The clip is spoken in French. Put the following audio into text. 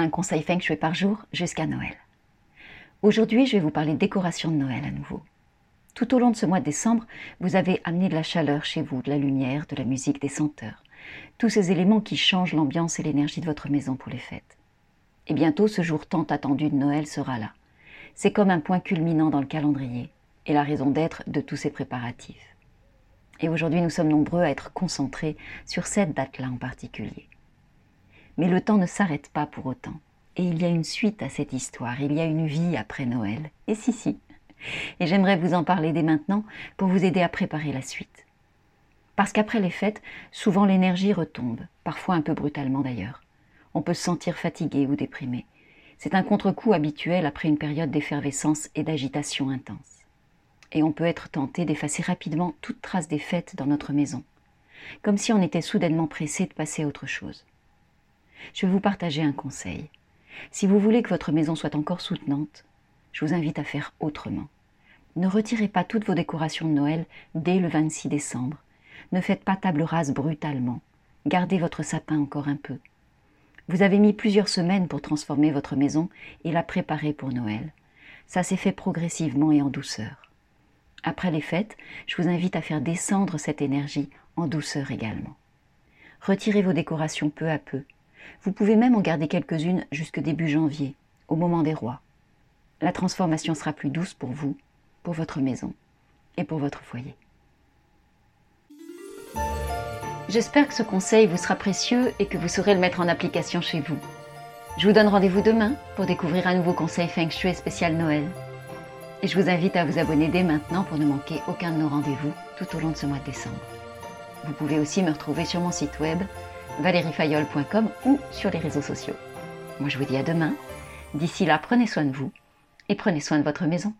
Un conseil Feng Shui par jour jusqu'à Noël. Aujourd'hui, je vais vous parler décoration de Noël à nouveau. Tout au long de ce mois de décembre, vous avez amené de la chaleur chez vous, de la lumière, de la musique, des senteurs. Tous ces éléments qui changent l'ambiance et l'énergie de votre maison pour les fêtes. Et bientôt, ce jour tant attendu de Noël sera là. C'est comme un point culminant dans le calendrier et la raison d'être de tous ces préparatifs. Et aujourd'hui, nous sommes nombreux à être concentrés sur cette date-là en particulier. Mais le temps ne s'arrête pas pour autant. Et il y a une suite à cette histoire, il y a une vie après Noël. Et si, si. Et j'aimerais vous en parler dès maintenant pour vous aider à préparer la suite. Parce qu'après les fêtes, souvent l'énergie retombe, parfois un peu brutalement d'ailleurs. On peut se sentir fatigué ou déprimé. C'est un contre-coup habituel après une période d'effervescence et d'agitation intense et on peut être tenté d'effacer rapidement toute trace des fêtes dans notre maison, comme si on était soudainement pressé de passer à autre chose. Je vais vous partager un conseil. Si vous voulez que votre maison soit encore soutenante, je vous invite à faire autrement. Ne retirez pas toutes vos décorations de Noël dès le 26 décembre. Ne faites pas table rase brutalement. Gardez votre sapin encore un peu. Vous avez mis plusieurs semaines pour transformer votre maison et la préparer pour Noël. Ça s'est fait progressivement et en douceur. Après les fêtes, je vous invite à faire descendre cette énergie en douceur également. Retirez vos décorations peu à peu. Vous pouvez même en garder quelques-unes jusque début janvier, au moment des rois. La transformation sera plus douce pour vous, pour votre maison et pour votre foyer. J'espère que ce conseil vous sera précieux et que vous saurez le mettre en application chez vous. Je vous donne rendez-vous demain pour découvrir un nouveau conseil Feng Shui spécial Noël. Et je vous invite à vous abonner dès maintenant pour ne manquer aucun de nos rendez-vous tout au long de ce mois de décembre. Vous pouvez aussi me retrouver sur mon site web valeriefayol.com ou sur les réseaux sociaux. Moi je vous dis à demain. D'ici là, prenez soin de vous et prenez soin de votre maison.